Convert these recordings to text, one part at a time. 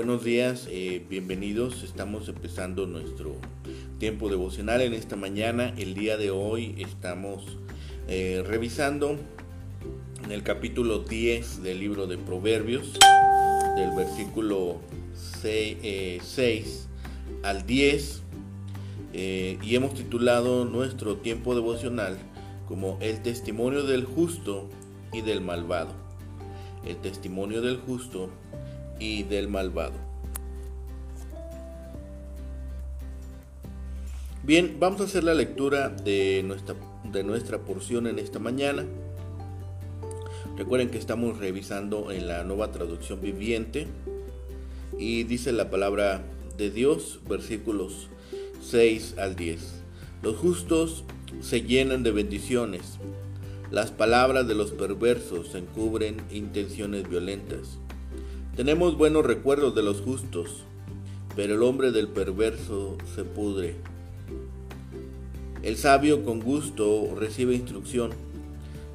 buenos días, eh, bienvenidos. Estamos empezando nuestro tiempo devocional en esta mañana. El día de hoy estamos eh, revisando en el capítulo 10 del libro de Proverbios, del versículo 6, eh, al 10, y hemos titulado nuestro tiempo devocional como el testimonio del justo y del malvado. El testimonio del justo y del malvado. Bien, vamos a hacer la lectura de nuestra, de nuestra porción en esta mañana. Recuerden que estamos revisando en la nueva traducción viviente y dice la palabra de Dios, versículos 6 al 10. Los justos se llenan de bendiciones, las palabras de los perversos encubren intenciones violentas. Tenemos buenos recuerdos de los justos, pero el hombre del perverso se pudre. El sabio con gusto recibe instrucción,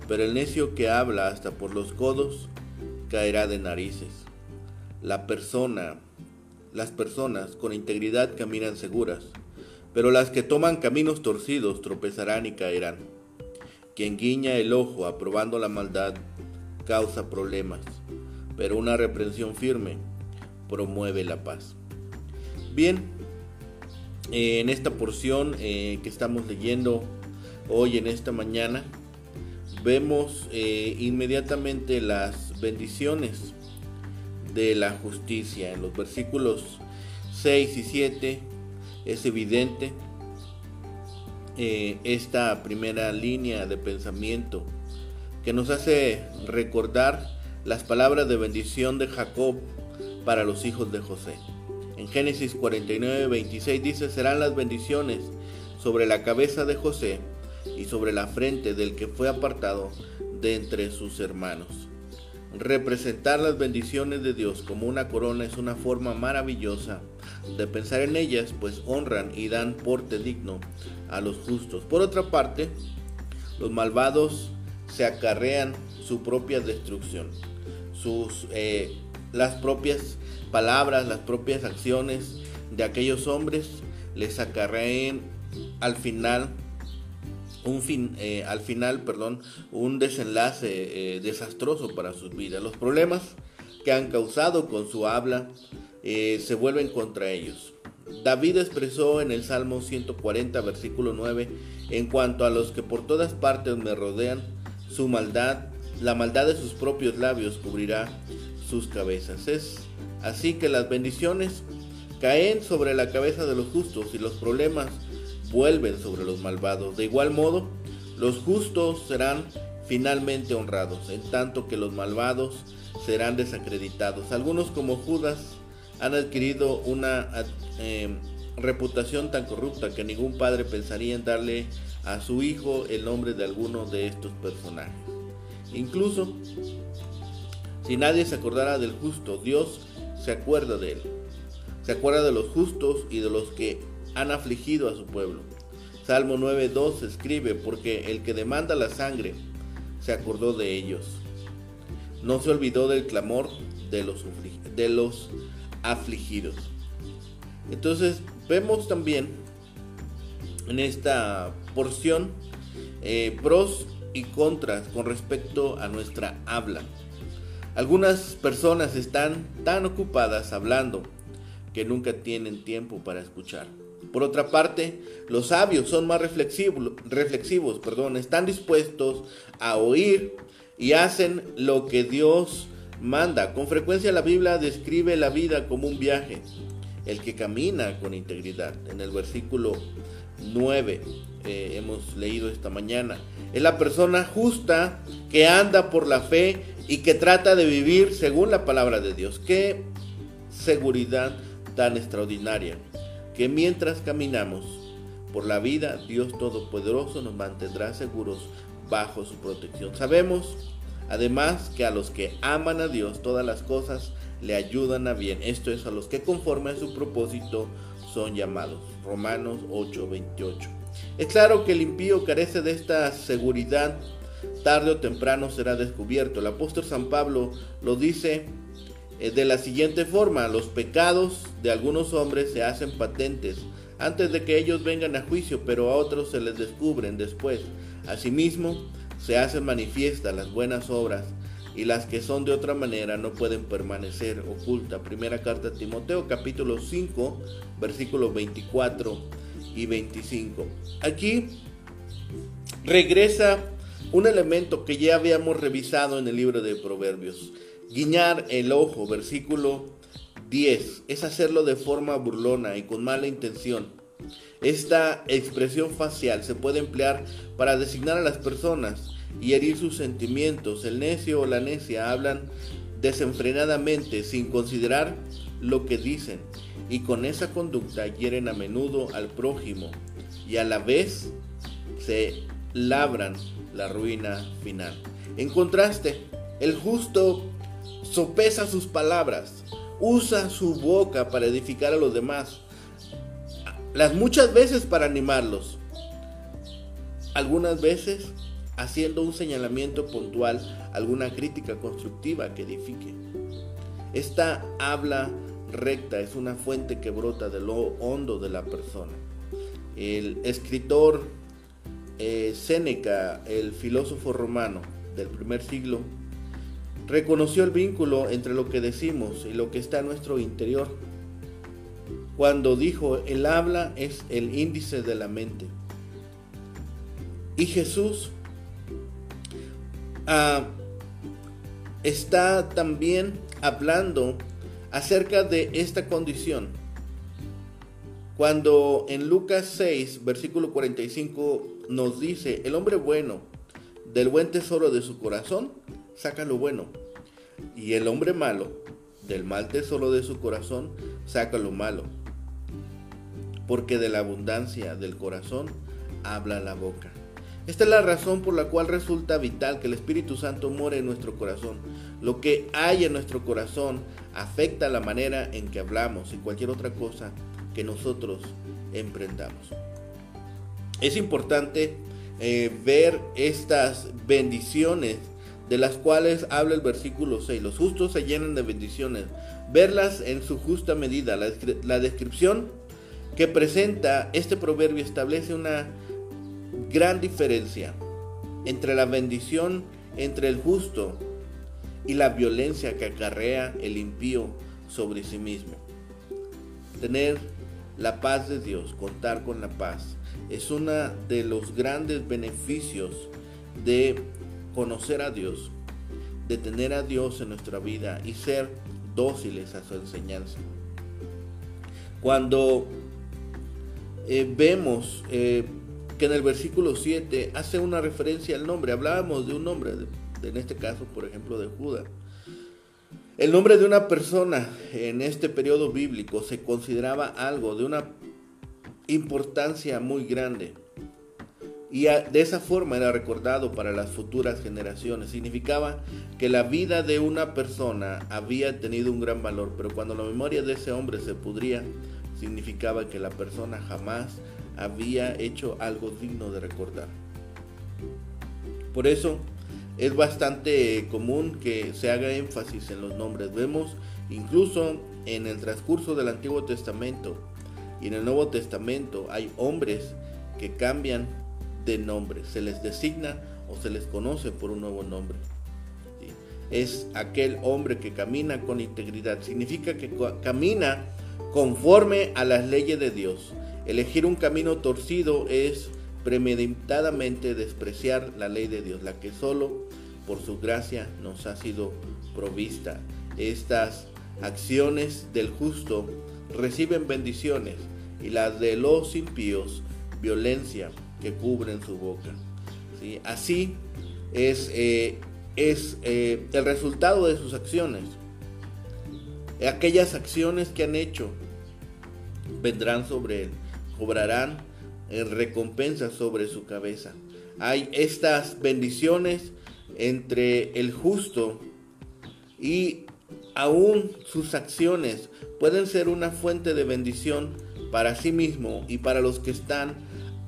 pero el necio que habla hasta por los codos caerá de narices. La persona, las personas con integridad caminan seguras, pero las que toman caminos torcidos tropezarán y caerán. Quien guiña el ojo aprobando la maldad causa problemas pero una reprensión firme promueve la paz. Bien, eh, en esta porción eh, que estamos leyendo hoy en esta mañana, vemos eh, inmediatamente las bendiciones de la justicia. En los versículos 6 y 7 es evidente esta primera línea de pensamiento que nos hace recordar las palabras de bendición de Jacob para los hijos de José. En Génesis 49, 26 dice, serán las bendiciones sobre la cabeza de José y sobre la frente del que fue apartado de entre sus hermanos. Representar las bendiciones de Dios como una corona es una forma maravillosa de pensar en ellas, pues honran y dan porte digno a los justos. Por otra parte, los malvados se acarrean su propia destrucción sus, eh, las propias palabras, las propias acciones de aquellos hombres les acarreen al final un fin, eh, al final, perdón, un desenlace eh, desastroso para sus vidas. Los problemas que han causado con su habla se vuelven contra ellos. David expresó en el Salmo 140, versículo 9, en cuanto a los que por todas partes me rodean, su maldad la maldad de sus propios labios cubrirá sus cabezas. Es así que las bendiciones caen sobre la cabeza de los justos y los problemas vuelven sobre los malvados. De igual modo, los justos serán finalmente honrados, en tanto que los malvados serán desacreditados. Algunos como Judas han adquirido una eh, reputación tan corrupta que ningún padre pensaría en darle a su hijo el nombre de alguno de estos personajes. Incluso si nadie se acordara del justo, Dios se acuerda de él. Se acuerda de los justos y de los que han afligido a su pueblo. Salmo 9.2 escribe, porque el que demanda la sangre se acordó de ellos. No se olvidó del clamor de los, afligidos. Entonces vemos también en esta porción eh, pros y contras con respecto a nuestra habla. Algunas personas están tan ocupadas hablando que nunca tienen tiempo para escuchar. Por otra parte, los sabios son más reflexivos, perdón, están dispuestos a oír y hacen lo que Dios manda. Con frecuencia la Biblia describe la vida como un viaje, el que camina con integridad. En el versículo 9 eh, hemos leído esta mañana. Es la persona justa que anda por la fe y que trata de vivir según la palabra de Dios. Qué seguridad tan extraordinaria. Que mientras caminamos por la vida, Dios Todopoderoso nos mantendrá seguros bajo su protección. Sabemos además que a los que aman a Dios todas las cosas le ayudan a bien. Esto es a los que conforme a su propósito son llamados. Romanos 8:28. Es claro que el impío carece de esta seguridad. Tarde o temprano será descubierto. El apóstol San Pablo lo dice eh, de la siguiente forma, los pecados de algunos hombres se hacen patentes antes de que ellos vengan a juicio, pero a otros se les descubren después. Asimismo, se hacen manifiestas las buenas obras y las que son de otra manera no pueden permanecer ocultas. Primera carta a Timoteo capítulo 5 versículos 24 y 25. Aquí regresa un elemento que ya habíamos revisado en el libro de Proverbios. Guiñar el ojo, versículo 10, es hacerlo de forma burlona y con mala intención. Esta expresión facial se puede emplear para designar a las personas y herir sus sentimientos. El necio o la necia hablan desenfrenadamente sin considerar lo que dicen y con esa conducta hieren a menudo al prójimo y a la vez se labran la ruina final. En contraste, el justo sopesa sus palabras, usa su boca para edificar a los demás, las muchas veces para animarlos, algunas veces haciendo un señalamiento puntual, alguna crítica constructiva que edifique. Esta habla recta es una fuente que brota de lo hondo de la persona. El escritor eh, Séneca, el filósofo romano del primer siglo, reconoció el vínculo entre lo que decimos y lo que está en nuestro interior. Cuando dijo, el habla es el índice de la mente. Y Jesús ah, está también hablando acerca de esta condición. Cuando en Lucas 6, versículo 45 nos dice, el hombre bueno, del buen tesoro de su corazón, saca lo bueno. Y el hombre malo, del mal tesoro de su corazón, saca lo malo. Porque de la abundancia del corazón habla la boca. Esta es la razón por la cual resulta vital que el Espíritu Santo more en nuestro corazón. Lo que hay en nuestro corazón afecta la manera en que hablamos y cualquier otra cosa que nosotros emprendamos. Es importante eh, ver estas bendiciones de las cuales habla el versículo 6. Los justos se llenan de bendiciones. Verlas en su justa medida. La, la descripción que presenta este proverbio establece una gran diferencia entre la bendición entre el justo y la violencia que acarrea el impío sobre sí mismo. Tener la paz de Dios, contar con la paz, es uno de los grandes beneficios de conocer a Dios, de tener a Dios en nuestra vida y ser dóciles a su enseñanza. Cuando eh, vemos eh, que en el versículo 7 hace una referencia al nombre, hablábamos de un nombre, en este caso, por ejemplo, de Judas. El nombre de una persona en este periodo bíblico se consideraba algo de una importancia muy grande. Y de esa forma era recordado para las futuras generaciones. Significaba que la vida de una persona había tenido un gran valor, pero cuando la memoria de ese hombre se pudría, significaba que la persona jamás había hecho algo digno de recordar. Por eso es bastante común que se haga énfasis en los nombres. Vemos incluso en el transcurso del Antiguo Testamento y en el Nuevo Testamento hay hombres que cambian de nombre, se les designa o se les conoce por un nuevo nombre. Es aquel hombre que camina con integridad, significa que camina conforme a las leyes de Dios. Elegir un camino torcido es premeditadamente despreciar la ley de Dios, la que solo por su gracia nos ha sido provista. Estas acciones del justo reciben bendiciones y las de los impíos violencia que cubren su boca. ¿Sí? Así es, eh, es eh, el resultado de sus acciones. Aquellas acciones que han hecho vendrán sobre él, cobrarán eh, recompensas sobre su cabeza. Hay estas bendiciones entre el justo y aún sus acciones pueden ser una fuente de bendición para sí mismo y para los que están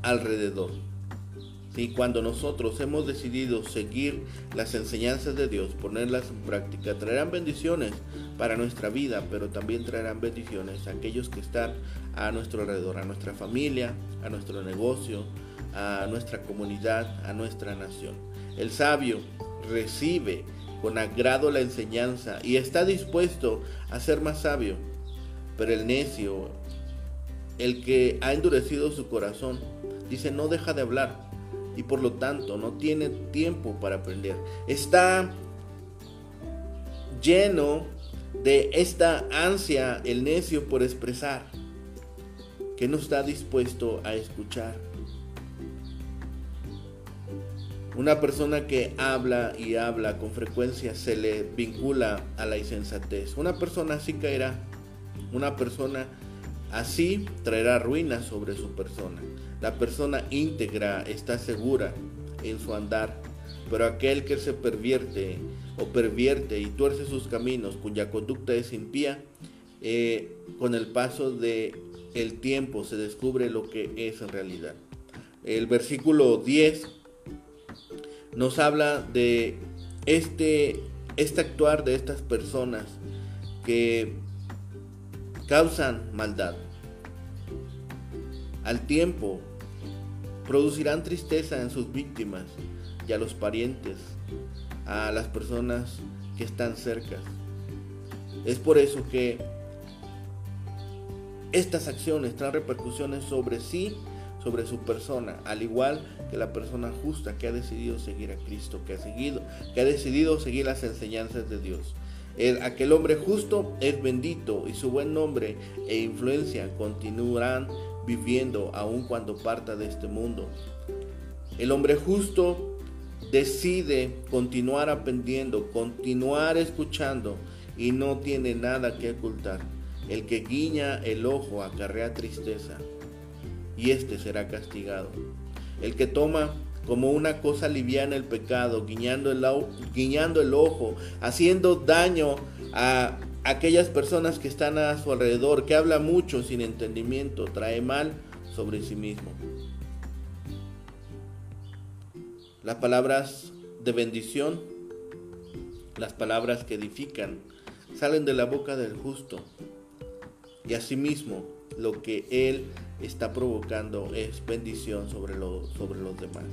alrededor. Y cuando nosotros hemos decidido seguir las enseñanzas de Dios, ponerlas en práctica, traerán bendiciones para nuestra vida, pero también traerán bendiciones a aquellos que están a nuestro alrededor, a nuestra familia, a nuestro negocio, a nuestra comunidad, a nuestra nación. El sabio recibe con agrado la enseñanza y está dispuesto a ser más sabio, pero el necio, el que ha endurecido su corazón, dice no deja de hablar y por lo tanto no tiene tiempo para aprender. Está lleno de esta ansia el necio por expresar, que no está dispuesto a escuchar. Una persona que habla y habla con frecuencia se le vincula a la insensatez. Una persona así caerá. Una persona así traerá ruina sobre su persona. La persona íntegra está segura en su andar, pero aquel que se pervierte o pervierte y tuerce sus caminos, cuya conducta es impía, eh, con el paso de el tiempo se descubre lo que es en realidad. El versículo 10 nos habla de este, este actuar de estas personas que causan maldad. Al tiempo producirán tristeza en sus víctimas y a los parientes, a las personas que están cerca. Es por eso que estas acciones traen repercusiones sobre sí, sobre su persona, al igual que la persona justa que ha decidido seguir a Cristo, que ha seguido, que ha decidido seguir las enseñanzas de Dios. El, aquel hombre justo es bendito y su buen nombre e influencia continuarán viviendo aun cuando parta de este mundo. El hombre justo decide continuar aprendiendo, continuar escuchando y no tiene nada que ocultar. El que guiña el ojo acarrea tristeza y éste será castigado. El que toma como una cosa liviana el pecado, guiñando el, guiñando el ojo, haciendo daño a aquellas personas que están a su alrededor, que habla mucho sin entendimiento, trae mal sobre sí mismo. Las palabras de bendición, las palabras que edifican, salen de la boca del justo. Y asimismo, lo que él está provocando es bendición sobre, sobre los demás.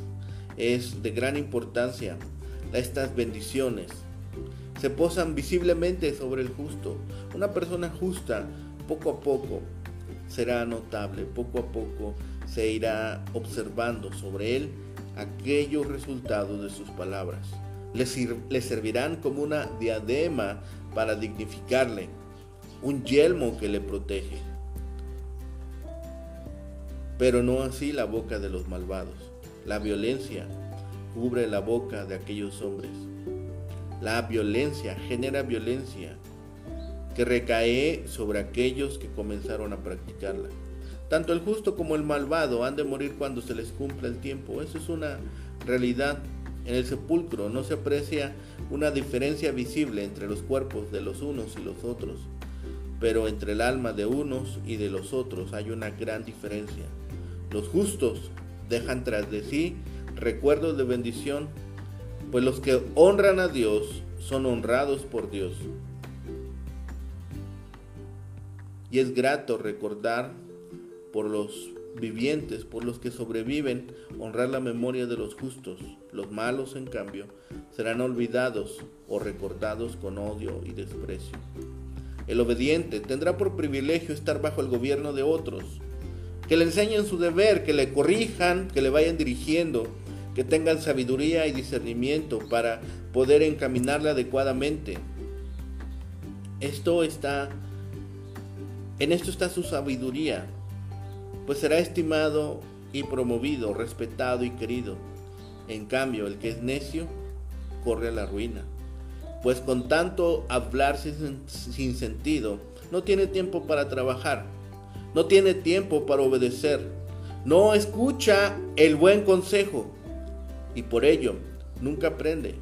Es de gran importancia estas bendiciones se posan visiblemente sobre el justo. Una persona justa poco a poco será notable, poco a poco se irá observando sobre él aquellos resultados de sus palabras. Le, servirán como una diadema para dignificarle, un yelmo que le protege. Pero no así la boca de los malvados. La violencia cubre la boca de aquellos hombres la violencia genera violencia que recae sobre aquellos que comenzaron a practicarla. Tanto el justo como el malvado han de morir cuando se les cumpla el tiempo. Eso es una realidad. En el sepulcro no se aprecia una diferencia visible entre los cuerpos de los unos y los otros, pero entre el alma de unos y de los otros hay una gran diferencia. Los justos dejan tras de sí recuerdos de bendición pues los que honran a Dios son honrados por Dios. Y es grato recordar por los vivientes, por los que sobreviven, honrar la memoria de los justos. Los malos, en cambio, serán olvidados o recordados con odio y desprecio. El obediente tendrá por privilegio estar bajo el gobierno de otros, que le enseñen su deber, que le corrijan, que le vayan dirigiendo, que tengan sabiduría y discernimiento para poder encaminarla adecuadamente. Esto está, en esto está su sabiduría, pues será estimado y promovido, respetado y querido. En cambio, el que es necio corre a la ruina, pues con tanto hablar sin, sin sentido, no tiene tiempo para trabajar, no tiene tiempo para obedecer, no escucha el buen consejo y por ello nunca aprende,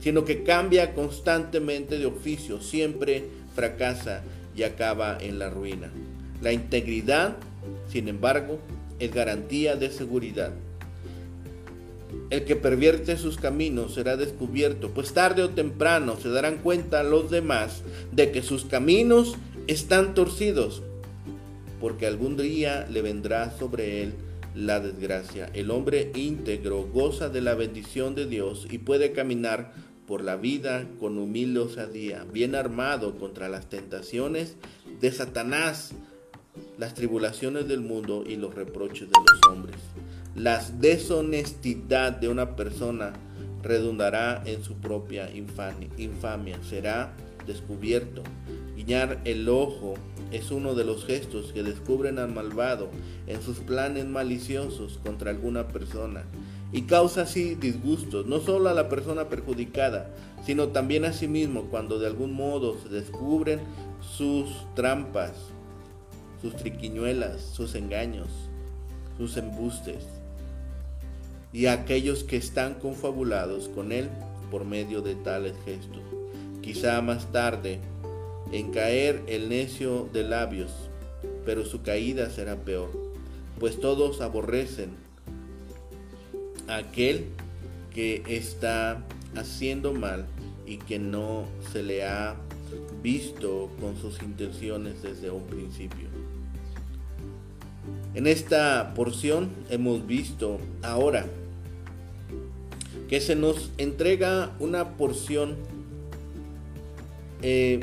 sino que cambia constantemente de oficio, siempre fracasa y acaba en la ruina. La integridad, sin embargo, es garantía de seguridad. el que pervierte sus caminos será descubierto, pues tarde o temprano se darán cuenta los demás de que sus caminos están torcidos, porque algún día le vendrá sobre él la desgracia. El hombre íntegro goza de la bendición de Dios y puede caminar por la vida con humilde osadía, bien armado contra las tentaciones de Satanás, las tribulaciones del mundo y los reproches de los hombres. La deshonestidad de una persona redundará en su propia infamia, será descubierto. El ojo es uno de los gestos que descubren al malvado en sus planes maliciosos contra alguna persona y causa así disgustos, no solo a la persona perjudicada, sino también a sí mismo cuando de algún modo se descubren sus trampas, sus triquiñuelas, sus engaños, sus embustes, y a aquellos que están confabulados con él por medio de tales gestos. Quizá más tarde en caer el necio de labios, pero su caída será peor, pues todos aborrecen a aquel que está haciendo mal y que no se le ha visto con sus intenciones desde un principio. En esta porción hemos visto ahora que se nos entrega una porción eh,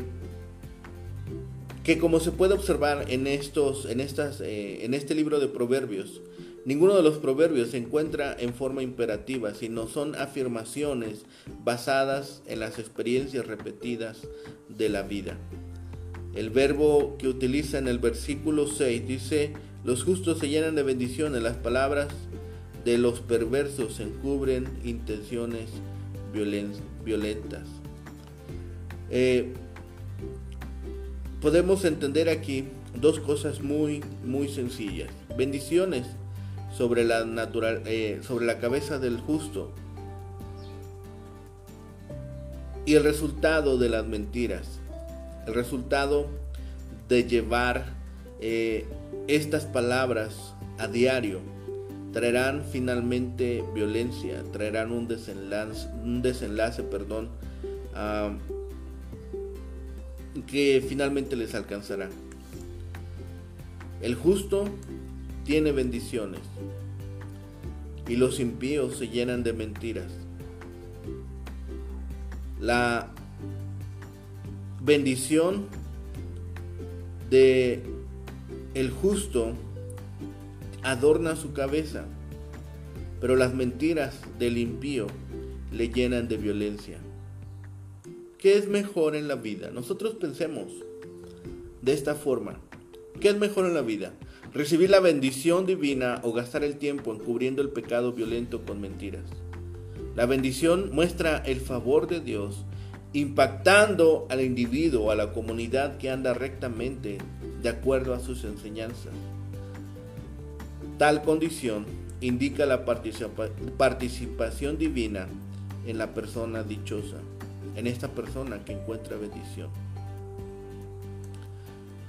que como se puede observar en, estos, en, estas, eh, en este libro de proverbios, ninguno de los proverbios se encuentra en forma imperativa, sino son afirmaciones basadas en las experiencias repetidas de la vida. El verbo que utiliza en el versículo 6 dice, los justos se llenan de bendiciones, las palabras de los perversos encubren intenciones violentas. Eh, podemos entender aquí dos cosas muy, muy sencillas. Bendiciones sobre la, natural, eh, sobre la cabeza del justo y el resultado de las mentiras. El resultado de llevar eh, estas palabras a diario traerán finalmente violencia, traerán un desenlace, un desenlace perdón, que finalmente les alcanzará. El justo tiene bendiciones y los impíos se llenan de mentiras. La bendición de el justo adorna su cabeza, pero las mentiras del impío le llenan de violencia. ¿Qué es mejor en la vida? Nosotros pensemos de esta forma. ¿Qué es mejor en la vida? ¿Recibir la bendición divina o gastar el tiempo encubriendo el pecado violento con mentiras? La bendición muestra el favor de Dios impactando al individuo, a la comunidad que anda rectamente de acuerdo a sus enseñanzas. Tal condición indica la participación divina en la persona dichosa en esta persona que encuentra bendición.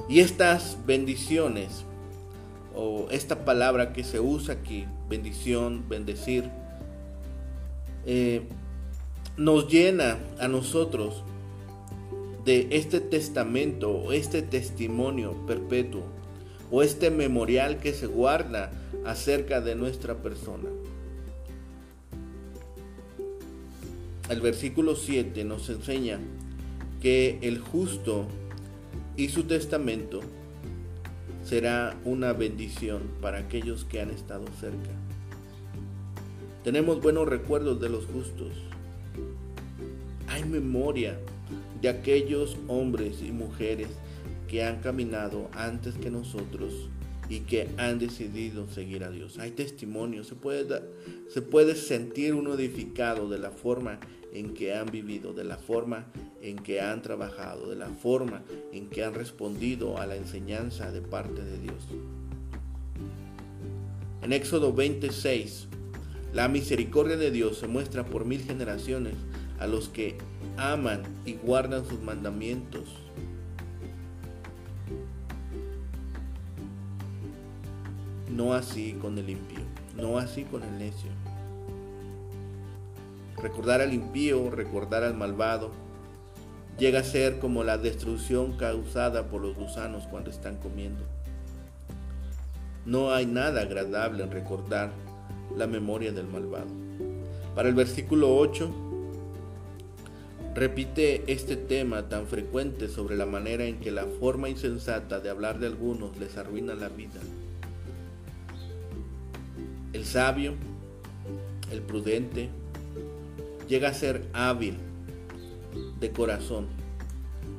Y estas bendiciones, o esta palabra que se usa aquí, bendición, bendecir, eh, nos llena a nosotros de este testamento o este testimonio perpetuo o este memorial que se guarda acerca de nuestra persona. El versículo 7 nos enseña que el justo y su testamento será una bendición para aquellos que han estado cerca. Tenemos buenos recuerdos de los justos. Hay memoria de aquellos hombres y mujeres que han caminado antes que nosotros y que han decidido seguir a Dios. Hay testimonio, se puede, se puede sentir uno edificado de la forma en que han vivido, de la forma en que han trabajado, de la forma en que han respondido a la enseñanza de parte de Dios. En Éxodo 26, la misericordia de Dios se muestra por mil generaciones a los que aman y guardan sus mandamientos No así con el impío, no así con el necio. Recordar al impío, recordar al malvado, llega a ser como la destrucción causada por los gusanos cuando están comiendo. No hay nada agradable en recordar la memoria del malvado. Para el versículo 8, repite este tema tan frecuente sobre la manera en que la forma insensata de hablar de algunos les arruina la vida. El sabio, el prudente, llega a ser hábil de corazón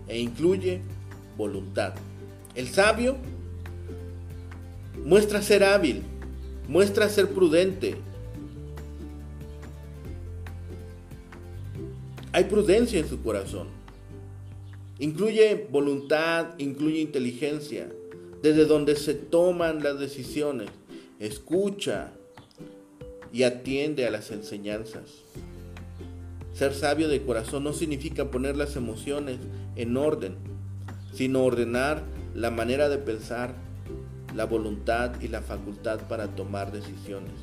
e incluye voluntad. El sabio muestra ser hábil, muestra ser prudente. Hay prudencia en su corazón. Incluye voluntad, incluye inteligencia, desde donde se toman las decisiones. Escucha, y atiende a las enseñanzas. Ser sabio de corazón no significa poner las emociones en orden, sino ordenar la manera de pensar, la voluntad y la facultad para tomar decisiones.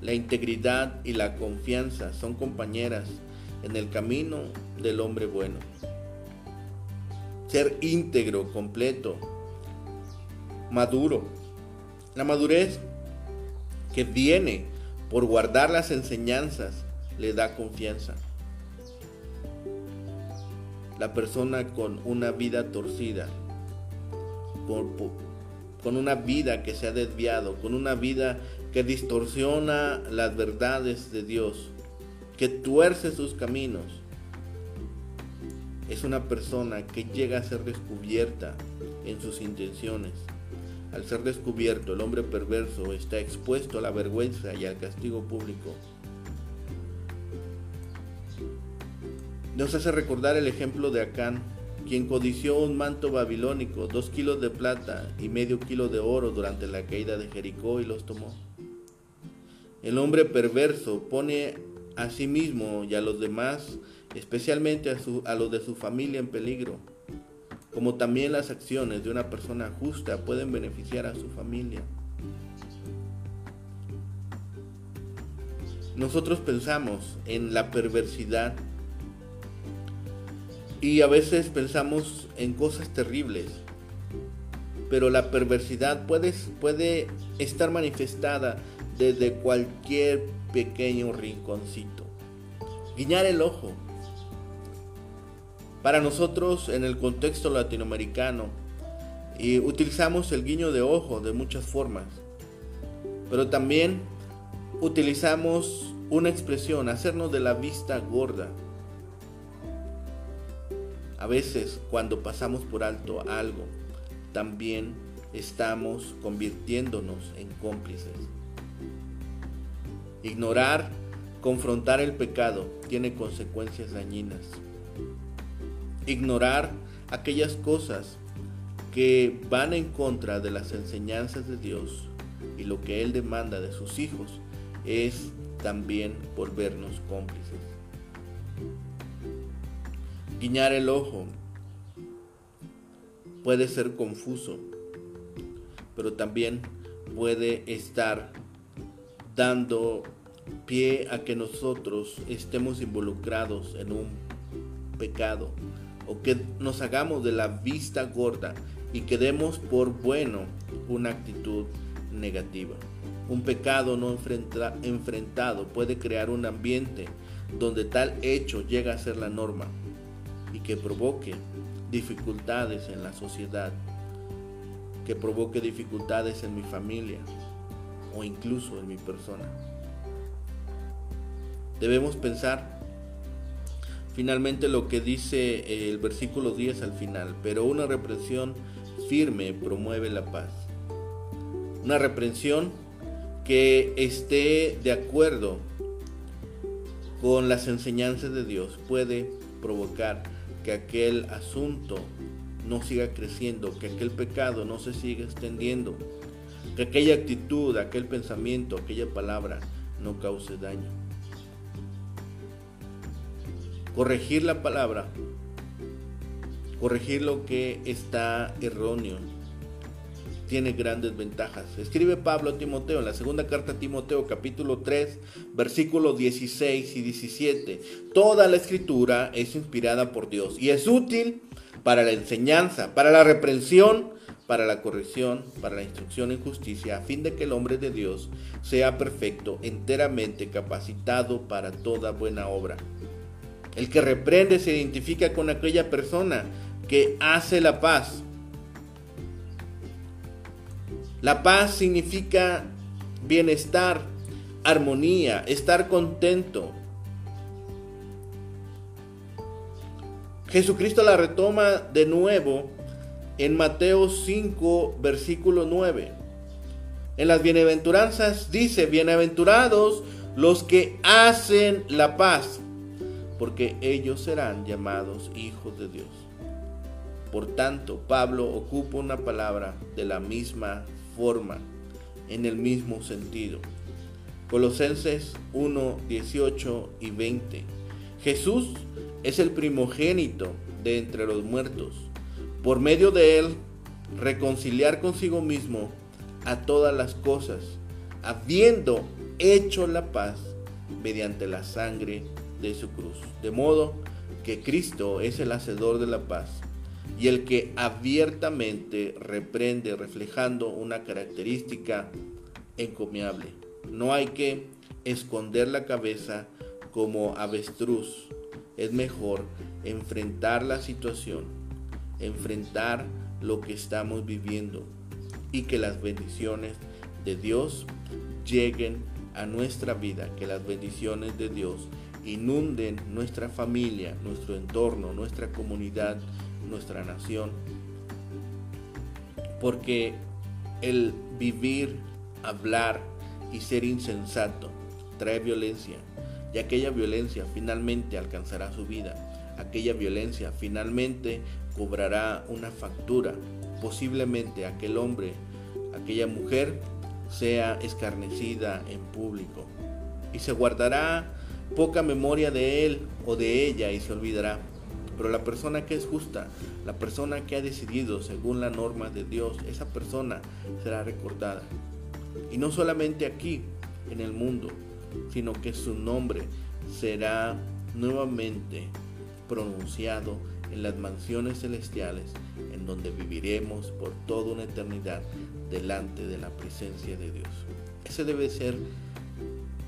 La integridad y la confianza son compañeras en el camino del hombre bueno. Ser íntegro, completo, maduro. La madurez que viene por guardar las enseñanzas, le da confianza. La persona con una vida torcida, con, una vida que se ha desviado, con una vida que distorsiona las verdades de Dios, que tuerce sus caminos, es una persona que llega a ser descubierta en sus intenciones al ser descubierto, el hombre perverso está expuesto a la vergüenza y al castigo público. Nos hace recordar el ejemplo de Acán, quien codició un manto babilónico, dos kilos de plata y medio kilo de oro durante la caída de Jericó y los tomó. El hombre perverso pone a sí mismo y a los demás, especialmente a, a los de su familia, en peligro como también las acciones de una persona justa pueden beneficiar a su familia. Nosotros pensamos en la perversidad y a veces pensamos en cosas terribles, pero la perversidad puede, puede estar manifestada desde cualquier pequeño rinconcito. Guiñar el ojo, para nosotros, en el contexto latinoamericano, y utilizamos el guiño de ojo de muchas formas, pero también utilizamos una expresión, hacernos de la vista gorda. A veces, cuando pasamos por alto algo, también estamos convirtiéndonos en cómplices. Ignorar, confrontar el pecado tiene consecuencias dañinas ignorar aquellas cosas que van en contra de las enseñanzas de Dios y lo que Él demanda de sus hijos es también volvernos cómplices. Guiñar el ojo puede ser confuso, pero también puede estar dando pie a que nosotros estemos involucrados en un pecado o que nos hagamos de la vista gorda y que demos por bueno una actitud negativa. Un pecado no enfrentado puede crear un ambiente donde tal hecho llega a ser la norma y que provoque dificultades en la sociedad, que provoque dificultades en mi familia o incluso en mi persona. Debemos pensar Finalmente lo que dice eh, el versículo 10 al final, pero una reprensión firme promueve la paz. Una reprensión que esté de acuerdo con las enseñanzas de Dios puede provocar que aquel asunto no siga creciendo, que aquel pecado no se siga extendiendo, que aquella actitud, aquel pensamiento, aquella palabra no cause daño corregir la palabra, corregir lo que está erróneo, tiene grandes ventajas. Escribe Pablo a Timoteo en la segunda carta a Timoteo capítulo 3 versículos 16 y 17. Toda la escritura es inspirada por Dios y es útil para la enseñanza, para la reprensión, para la corrección, para la instrucción en justicia, a fin de que el hombre de Dios sea perfecto, enteramente capacitado para toda buena obra. El que reprende se identifica con aquella persona que hace la paz. La paz significa bienestar, armonía, estar contento. Jesucristo la retoma de nuevo en Mateo 5, versículo 9. En las bienaventuranzas dice, bienaventurados los que hacen la paz, porque ellos serán llamados hijos de Dios. Por tanto, Pablo ocupa una palabra de la misma forma, en el mismo sentido. Colosenses 1, 18 y 20. Jesús es el primogénito de entre los muertos por medio de él reconciliar consigo mismo a todas las cosas, habiendo hecho la paz mediante la sangre de su cruz. De modo que Cristo es el hacedor de la paz y el que abiertamente reprende reflejando una característica encomiable. No hay que esconder la cabeza como avestruz. Es mejor enfrentar la situación enfrentar lo que estamos viviendo y que las bendiciones de Dios lleguen a nuestra vida, que las bendiciones de Dios inunden nuestra familia, nuestro entorno, nuestra comunidad, nuestra nación. Porque el vivir, hablar y ser insensato trae violencia y aquella violencia finalmente alcanzará su vida. Aquella violencia finalmente cobrará una factura. Posiblemente aquel hombre, aquella mujer, sea escarnecida en público. Y se guardará poca memoria de él o de ella y se olvidará. Pero la persona que es justa, la persona que ha decidido según la norma de Dios, esa persona será recordada. Y no solamente aquí, en el mundo, sino que su nombre será nuevamente pronunciado en las mansiones celestiales, en donde viviremos por toda una eternidad delante de la presencia de Dios. Ese debe ser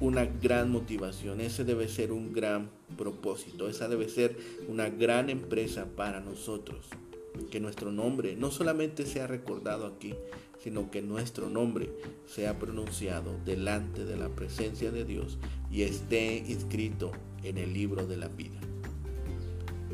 una gran motivación, ese debe ser un gran propósito, esa debe ser una gran empresa para nosotros. Que nuestro nombre no solamente sea recordado aquí, sino que nuestro nombre sea pronunciado delante de la presencia de Dios y esté inscrito en el libro de la vida.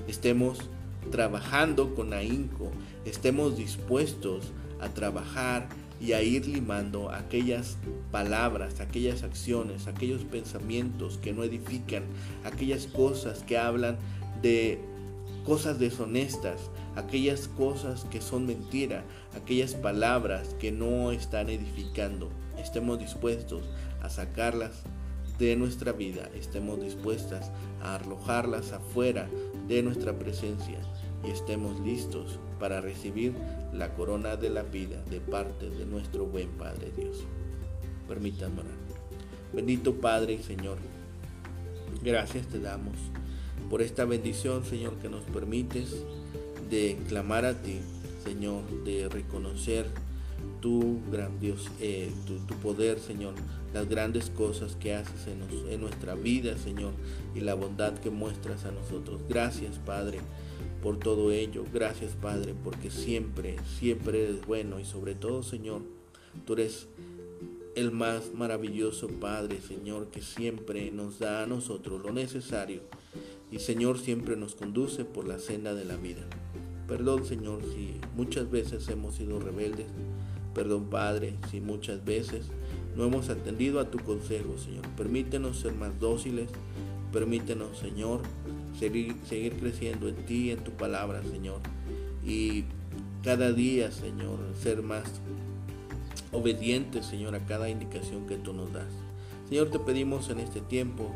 Estemos trabajando con ahínco, estemos dispuestos a trabajar y a ir limando aquellas palabras, aquellas acciones, aquellos pensamientos que no edifican, aquellas cosas que hablan de cosas deshonestas, aquellas cosas que son mentira, aquellas palabras que no están edificando. Estemos dispuestos a sacarlas de nuestra vida, estemos dispuestas a arrojarlas afuera de nuestra presencia y estemos listos para recibir la corona de la vida de parte de nuestro buen Padre Dios. Permítanme orar. Bendito Padre y Señor, gracias te damos por esta bendición, Señor, que nos permites de clamar a ti, Señor, de reconocer tu gran Dios, eh, tu, poder, Señor, las grandes cosas que haces en nuestra vida, Señor, y la bondad que muestras a nosotros. Gracias, Padre por todo ello. Gracias Padre, porque siempre, siempre eres bueno y sobre todo Señor, tú eres el más maravilloso Padre, Señor, que siempre nos da a nosotros lo necesario y Señor siempre nos conduce por la senda de la vida. Perdón Señor si muchas veces hemos sido rebeldes. Perdón Padre si muchas veces no hemos atendido a tu consejo, Señor. Permítenos ser más dóciles. Permítenos, Señor, seguir, creciendo en ti, en tu palabra, Señor. Y cada día, Señor, ser más obedientes, Señor, a cada indicación que tú nos das. Señor, te pedimos en este tiempo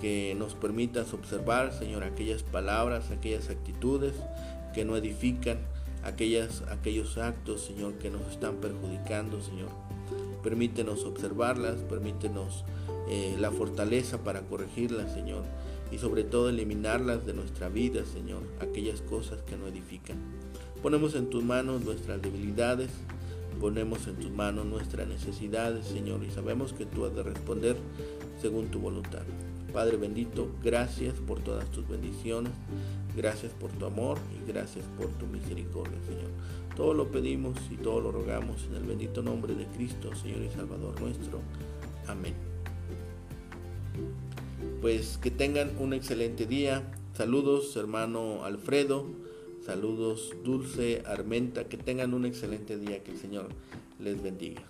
que nos permitas observar, Señor, aquellas palabras, aquellas actitudes que no edifican, aquellas, aquellos actos, Señor, que nos están perjudicando, Señor. Permítenos observarlas, permítenos eh, la fortaleza para corregirlas, Señor. Y sobre todo eliminarlas de nuestra vida, Señor, aquellas cosas que no edifican. Ponemos en tus manos nuestras debilidades, ponemos en tus manos nuestras necesidades, Señor, y sabemos que tú has de responder según tu voluntad. Padre bendito, gracias por todas tus bendiciones, gracias por tu amor y gracias por tu misericordia, Señor. Todo lo pedimos y todo lo rogamos en el bendito nombre de Cristo, Señor y Salvador nuestro. Amén. Pues que tengan un excelente día. Saludos, hermano Alfredo. Saludos, Dulce Armenta. Que tengan un excelente día. Que el Señor les bendiga.